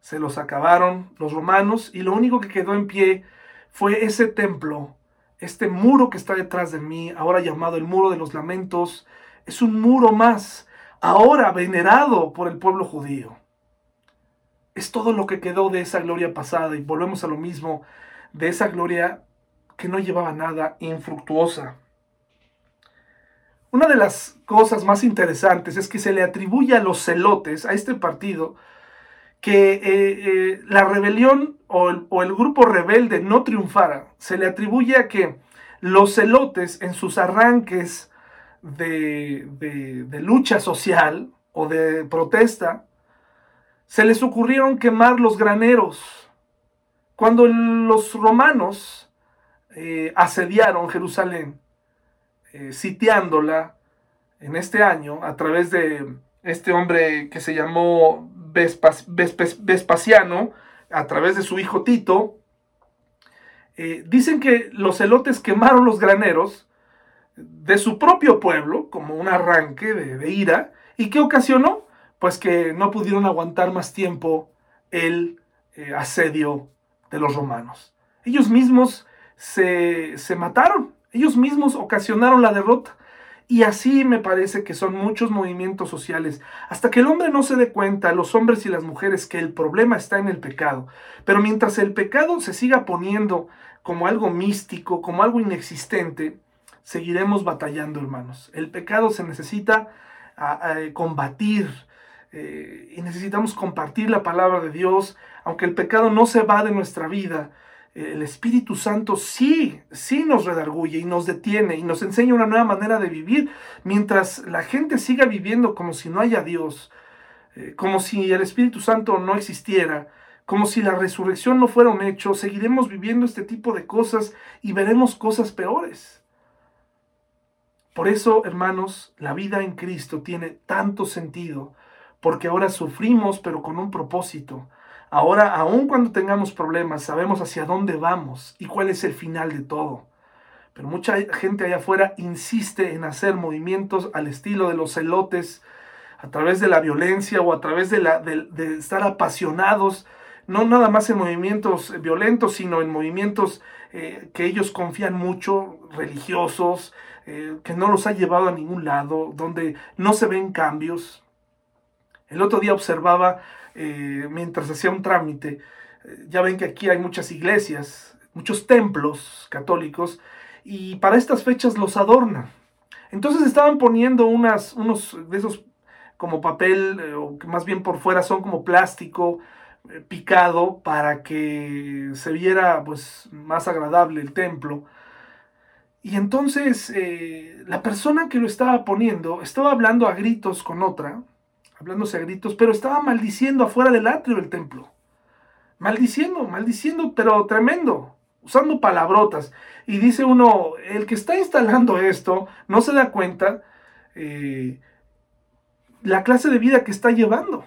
A: Se los acabaron los romanos y lo único que quedó en pie fue ese templo, este muro que está detrás de mí, ahora llamado el muro de los lamentos. Es un muro más, ahora venerado por el pueblo judío. Es todo lo que quedó de esa gloria pasada y volvemos a lo mismo de esa gloria que no llevaba nada infructuosa. Una de las cosas más interesantes es que se le atribuye a los celotes, a este partido, que eh, eh, la rebelión o el, grupo rebelde no triunfara. Se le atribuye a que los celotes en sus arranques de, lucha social o de protesta, se les ocurrieron quemar los graneros cuando los romanos eh, asediaron Jerusalén, sitiándola, en este año a través de este hombre que se llamó Vespasiano, a través de su hijo Tito, eh, dicen que los elotes quemaron los graneros de su propio pueblo, como un arranque de, ira, y ¿qué ocasionó? Pues que no pudieron aguantar más tiempo el eh, asedio de los romanos. Ellos mismos se, se mataron, ellos mismos ocasionaron la derrota. Y así me parece que son muchos movimientos sociales, hasta que el hombre no se dé cuenta, los hombres y las mujeres, que el problema está en el pecado. Pero mientras el pecado se siga poniendo como algo místico, como algo inexistente, seguiremos batallando, hermanos. El pecado se necesita combatir eh, y necesitamos compartir la palabra de Dios, aunque el pecado no se va de nuestra vida el Espíritu Santo sí, sí nos redarguye y nos detiene y nos enseña una nueva manera de vivir, mientras la gente siga viviendo como si no haya Dios, eh, como si el Espíritu Santo no existiera, como si la resurrección no fuera un hecho, seguiremos viviendo este tipo de cosas y veremos cosas peores. Por eso, hermanos, la vida en Cristo tiene tanto sentido, porque ahora sufrimos, pero con un propósito Ahora, aun cuando tengamos problemas, sabemos hacia dónde vamos y cuál es el final de todo. Pero mucha gente allá afuera insiste en hacer movimientos al estilo de los celotes, a través de la violencia o a través de, estar apasionados, no nada más en movimientos violentos, sino en movimientos eh, que ellos confían mucho, religiosos, eh, que no los ha llevado a ningún lado, donde no se ven cambios. El otro día observaba eh, mientras hacía un trámite. Eh, ya ven que aquí hay muchas iglesias, muchos templos católicos, y para estas fechas los adornan. Entonces estaban poniendo unas, unos de esos como papel, eh, o más bien por fuera son como plástico picado para que se viera pues más agradable el templo. Y entonces la persona que lo estaba poniendo estaba hablando a gritos con otra, hablándose a gritos, pero estaba maldiciendo afuera del atrio del templo. Maldiciendo, maldiciendo, pero tremendo, usando palabrotas. Y dice uno, el que está instalando esto no se da cuenta eh, la clase de vida que está llevando.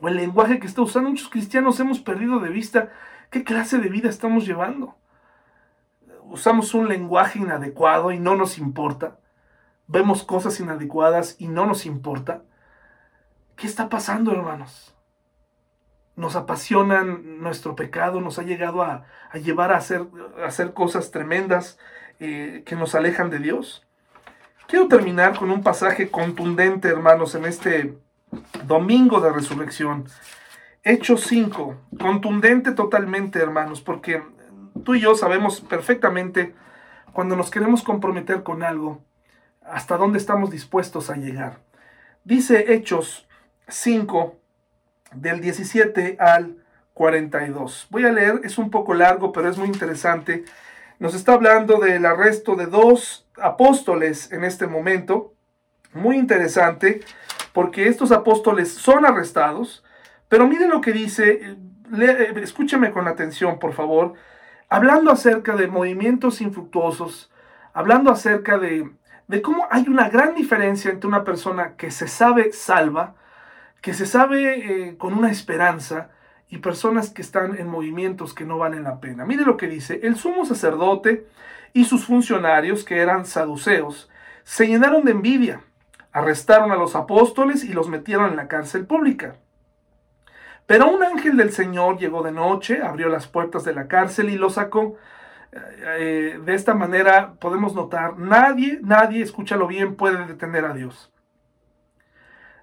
A: O el lenguaje que está usando. Muchos cristianos hemos perdido de vista qué clase de vida estamos llevando. Usamos un lenguaje inadecuado y no nos importa. Vemos cosas inadecuadas y no nos importa. ¿Qué está pasando, hermanos? Nos apasionan nuestro pecado, nos ha llegado a, llevar a hacer, cosas tremendas eh, que nos alejan de Dios. Quiero terminar con un pasaje contundente, hermanos, en este domingo de resurrección. Hechos 5, contundente totalmente, hermanos, porque tú y yo sabemos perfectamente cuando nos queremos comprometer con algo, hasta dónde estamos dispuestos a llegar. Dice Hechos 5, del 17 al 42. Voy a leer, es un poco largo, pero es muy interesante. Nos está hablando del arresto de dos apóstoles en este momento. Muy interesante, porque estos apóstoles son arrestados, pero miren lo que dice, escúcheme con atención, por favor, hablando acerca de movimientos infructuosos, hablando acerca de, de cómo hay una gran diferencia entre una persona que se sabe salva, que se sabe eh, con una esperanza y personas que están en movimientos que no valen la pena. Mire lo que dice, el sumo sacerdote y sus funcionarios, que eran saduceos, se llenaron de envidia, arrestaron a los apóstoles y los metieron en la cárcel pública. Pero un ángel del Señor llegó de noche, abrió las puertas de la cárcel y los sacó. Eh, de esta manera podemos notar, nadie, nadie, escúchalo bien, puede detener a Dios.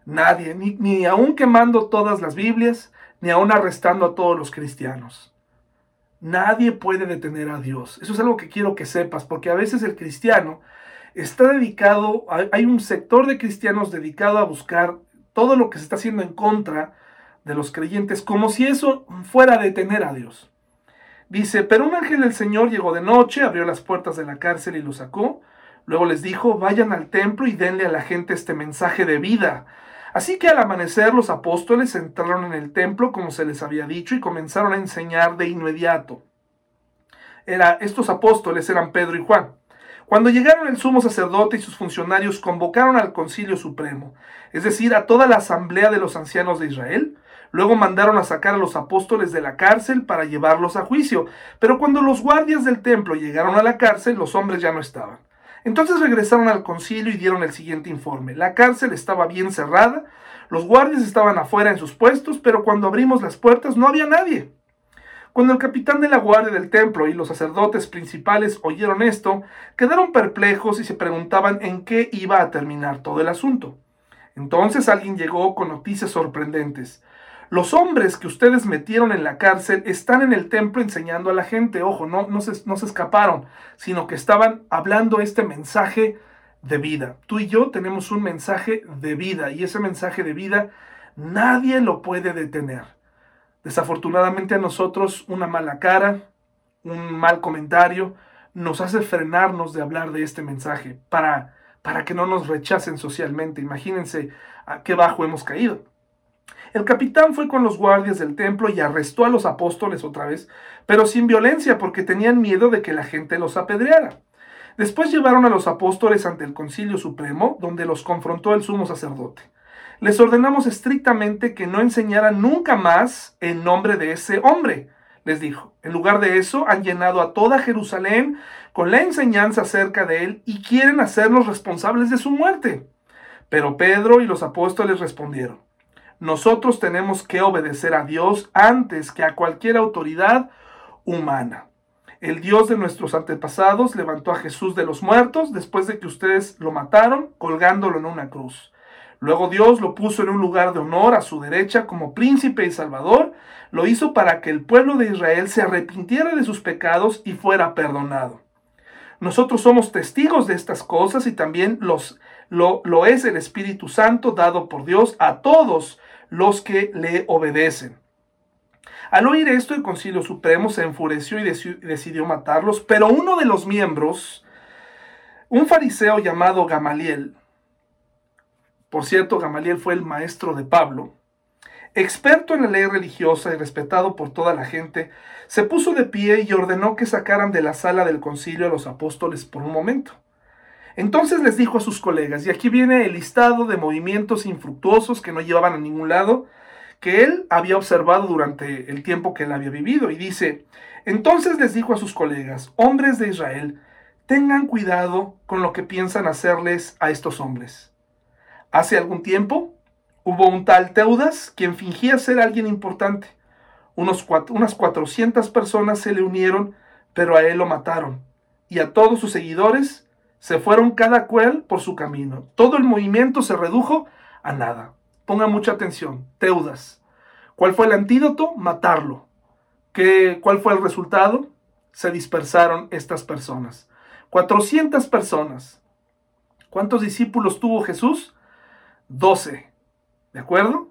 A: Nadie, ni, ni aún quemando todas las Biblias, ni aún arrestando a todos los cristianos. Nadie puede detener a Dios. Eso es algo que quiero que sepas, porque a veces el cristiano está dedicado, hay un sector de cristianos dedicado a buscar todo lo que se está haciendo en contra de los creyentes, como si eso fuera detener a Dios. Dice, pero un ángel del Señor llegó de noche, abrió las puertas de la cárcel y lo sacó. Luego les dijo, vayan al templo y denle a la gente este mensaje de vida. Así que al amanecer los apóstoles entraron en el templo como se les había dicho y comenzaron a enseñar de inmediato. Era, estos apóstoles eran Pedro y Juan. Cuando llegaron el sumo sacerdote y sus funcionarios convocaron al concilio supremo, es decir, a toda la asamblea de los ancianos de Israel, luego mandaron a sacar a los apóstoles de la cárcel para llevarlos a juicio, pero cuando los guardias del templo llegaron a la cárcel, los hombres ya no estaban. Entonces regresaron al concilio y dieron el siguiente informe. La cárcel estaba bien cerrada, los guardias estaban afuera en sus puestos, pero cuando abrimos las puertas no había nadie. Cuando el capitán de la guardia del templo y los sacerdotes principales oyeron esto, quedaron perplejos y se preguntaban en qué iba a terminar todo el asunto. Entonces alguien llegó con noticias sorprendentes. Los hombres que ustedes metieron en la cárcel están en el templo enseñando a la gente. Ojo, no, no, se, no se escaparon, sino que estaban hablando este mensaje de vida. Tú y yo tenemos un mensaje de vida y ese mensaje de vida nadie lo puede detener. Desafortunadamente a nosotros una mala cara, un mal comentario, nos hace frenarnos de hablar de este mensaje para, para que no nos rechacen socialmente. Imagínense a qué bajo hemos caído. El capitán fue con los guardias del templo y arrestó a los apóstoles otra vez, pero sin violencia porque tenían miedo de que la gente los apedreara. Después llevaron a los apóstoles ante el concilio supremo, donde los confrontó el sumo sacerdote les ordenamos estrictamente que no enseñaran nunca más el nombre de ese hombre, les dijo. En lugar de eso, han llenado a toda Jerusalén con la enseñanza acerca de él y quieren hacernos responsables de su muerte. Pero Pedro y los apóstoles respondieron, nosotros tenemos que obedecer a Dios antes que a cualquier autoridad humana. El Dios de nuestros antepasados levantó a Jesús de los muertos después de que ustedes lo mataron colgándolo en una cruz. Luego Dios lo puso en un lugar de honor a su derecha como príncipe y salvador. Lo hizo para que el pueblo de Israel se arrepintiera de sus pecados y fuera perdonado. Nosotros somos testigos de estas cosas y también los, lo, lo es el Espíritu Santo dado por Dios a todos los que le obedecen. Al oír esto, el Concilio Supremo se enfureció y decidió matarlos, pero uno de los miembros, un fariseo llamado Gamaliel, por cierto, Gamaliel fue el maestro de Pablo. Experto en la ley religiosa y respetado por toda la gente, se puso de pie y ordenó que sacaran de la sala del concilio a los apóstoles por un momento. Entonces les dijo a sus colegas, y aquí viene el listado de movimientos infructuosos que no llevaban a ningún lado, que él había observado durante el tiempo que él había vivido. Y dice, entonces les dijo a sus colegas, hombres de Israel, tengan cuidado con lo que piensan hacerles a estos hombres. Hace algún tiempo hubo un tal Teudas quien fingía ser alguien importante. Unos unas 400 personas se le unieron, pero a él lo mataron. Y a todos sus seguidores se fueron cada cual por su camino. Todo el movimiento se redujo a nada. Ponga mucha atención. Teudas. ¿Cuál fue el antídoto? Matarlo. ¿Qué, ¿Cuál fue el resultado? Se dispersaron estas personas. 400 personas. ¿Cuántos discípulos tuvo Jesús? 12. ¿De acuerdo?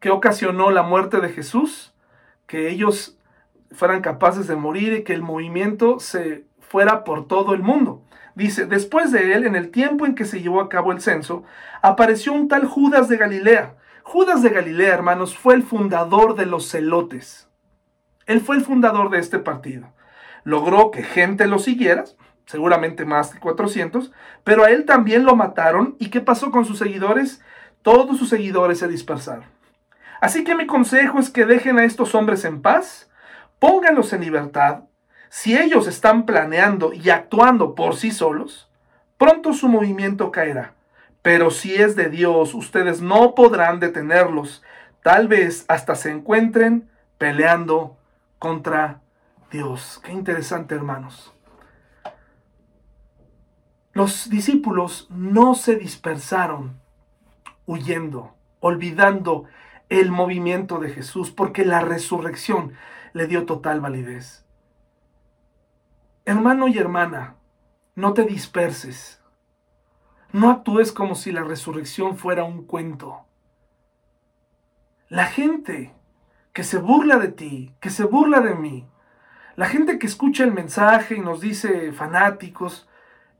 A: ¿Qué ocasionó la muerte de Jesús? Que ellos fueran capaces de morir y que el movimiento se fuera por todo el mundo. Dice, después de él, en el tiempo en que se llevó a cabo el censo, apareció un tal Judas de Galilea. Judas de Galilea, hermanos, fue el fundador de los celotes. Él fue el fundador de este partido. Logró que gente lo siguiera, seguramente más de 400, pero a él también lo mataron. ¿Y qué pasó con sus seguidores? todos sus seguidores se dispersaron. Así que mi consejo es que dejen a estos hombres en paz, pónganlos en libertad. Si ellos están planeando y actuando por sí solos, pronto su movimiento caerá. Pero si es de Dios, ustedes no podrán detenerlos. Tal vez hasta se encuentren peleando contra Dios. Qué interesante, hermanos. Los discípulos no se dispersaron huyendo, olvidando el movimiento de Jesús, porque la resurrección le dio total validez. Hermano y hermana, no te disperses. No actúes como si la resurrección fuera un cuento. La gente que se burla de ti, que se burla de mí, la gente que escucha el mensaje y nos dice fanáticos,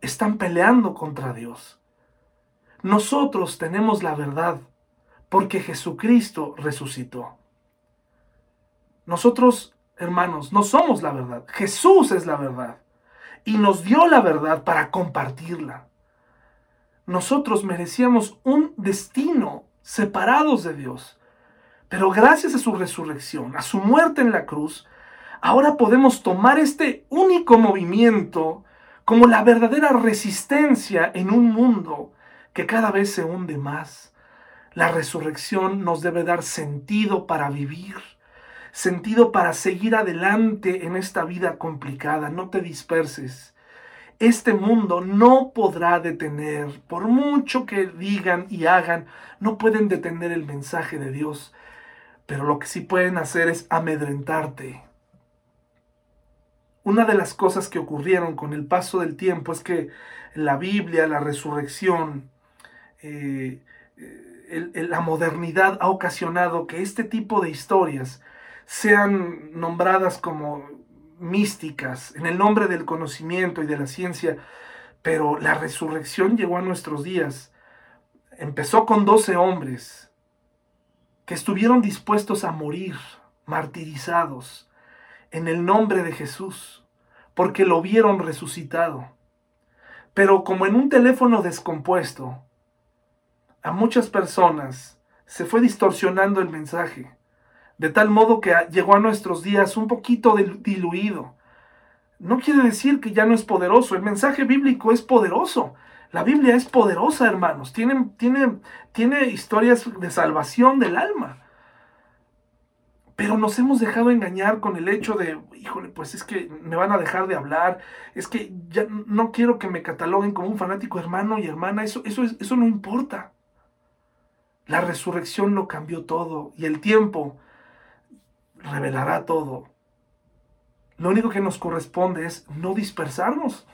A: están peleando contra Dios. Nosotros tenemos la verdad porque Jesucristo resucitó. Nosotros, hermanos, no somos la verdad. Jesús es la verdad. y nos dio la verdad para compartirla. Nosotros merecíamos un destino separados de Dios. Pero gracias a su resurrección, a su muerte en la cruz, ahora podemos tomar este único movimiento como la verdadera resistencia en un mundo que cada vez se hunde más. La resurrección nos debe dar sentido para vivir, sentido para seguir adelante en esta vida complicada. No te disperses. Este mundo no podrá detener, por mucho que digan y hagan, no pueden detener el mensaje de Dios. Pero lo que sí pueden hacer es amedrentarte. Una de las cosas que ocurrieron con el paso del tiempo es que la Biblia, la resurrección, eh, la modernidad ha ocasionado que este tipo de historias sean nombradas como místicas en el nombre del conocimiento y de la ciencia, pero la resurrección llegó a nuestros días. Empezó con doce hombres que estuvieron dispuestos a morir, martirizados, en el nombre de Jesús, porque lo vieron resucitado. Pero como en un teléfono descompuesto, a muchas personas se fue distorsionando el mensaje, de tal modo que llegó a nuestros días un poquito diluido. No quiere decir que ya no es poderoso, el mensaje bíblico es poderoso. La Biblia es poderosa, hermanos, tiene, tiene, historias de salvación del alma. Pero nos hemos dejado engañar con el hecho de, híjole, pues es que me van a dejar de hablar, es que ya no quiero que me cataloguen como un fanático hermano y hermana, eso, eso, eso no importa. La resurrección lo cambió todo y el tiempo revelará todo. Lo único que nos corresponde es no dispersarnos,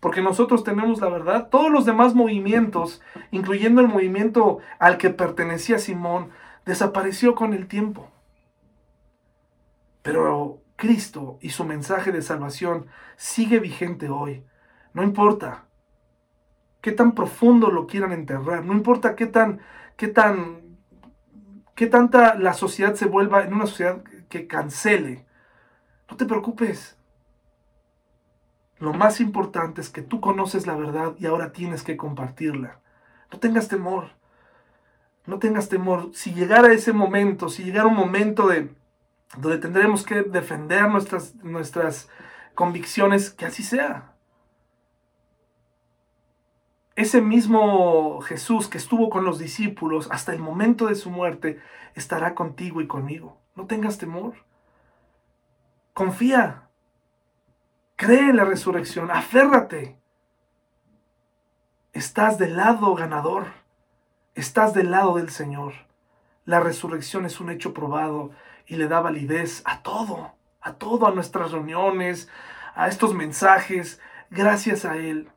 A: porque nosotros tenemos la verdad. Todos los demás movimientos, incluyendo el movimiento al que pertenecía Simón, desapareció con el tiempo. Pero Cristo y su mensaje de salvación sigue vigente hoy. No importa qué tan profundo lo quieran enterrar, no importa qué tan qué tan, qué tanta la sociedad se vuelva en una sociedad que cancele. No te preocupes. Lo más importante es que tú conoces la verdad y ahora tienes que compartirla. No tengas temor. No tengas temor. Si llegara ese momento, si llegara un momento de donde tendremos que defender nuestras, nuestras convicciones, que así sea ese mismo Jesús que estuvo con los discípulos hasta el momento de su muerte, estará contigo y conmigo. No tengas temor. Confía. Cree en la resurrección. Aférrate. Estás del lado ganador. Estás del lado del Señor. La resurrección es un hecho probado y le da validez a todo, a todo, a nuestras reuniones, a estos mensajes. Gracias a Él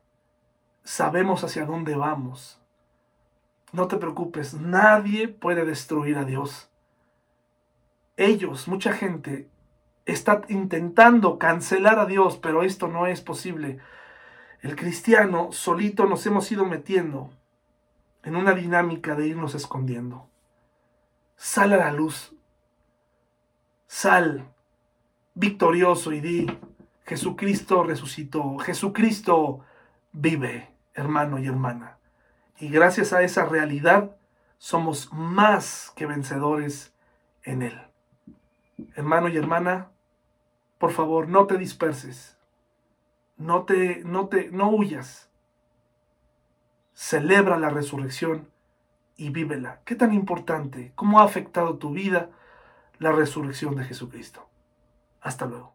A: sabemos hacia dónde vamos. No te preocupes, nadie puede destruir a Dios. Ellos, mucha gente, está intentando cancelar a Dios, pero esto no es posible. El cristiano solito nos hemos ido metiendo en una dinámica de irnos escondiendo. Sal a la luz. Sal victorioso y di, Jesucristo resucitó, Jesucristo vive hermano y hermana. Y gracias a esa realidad somos más que vencedores en Él. Hermano y hermana, por favor, no te disperses. No te, no te, no huyas. Celebra la resurrección y vívela. ¿Qué tan importante? ¿Cómo ha afectado tu vida la resurrección de Jesucristo? Hasta luego.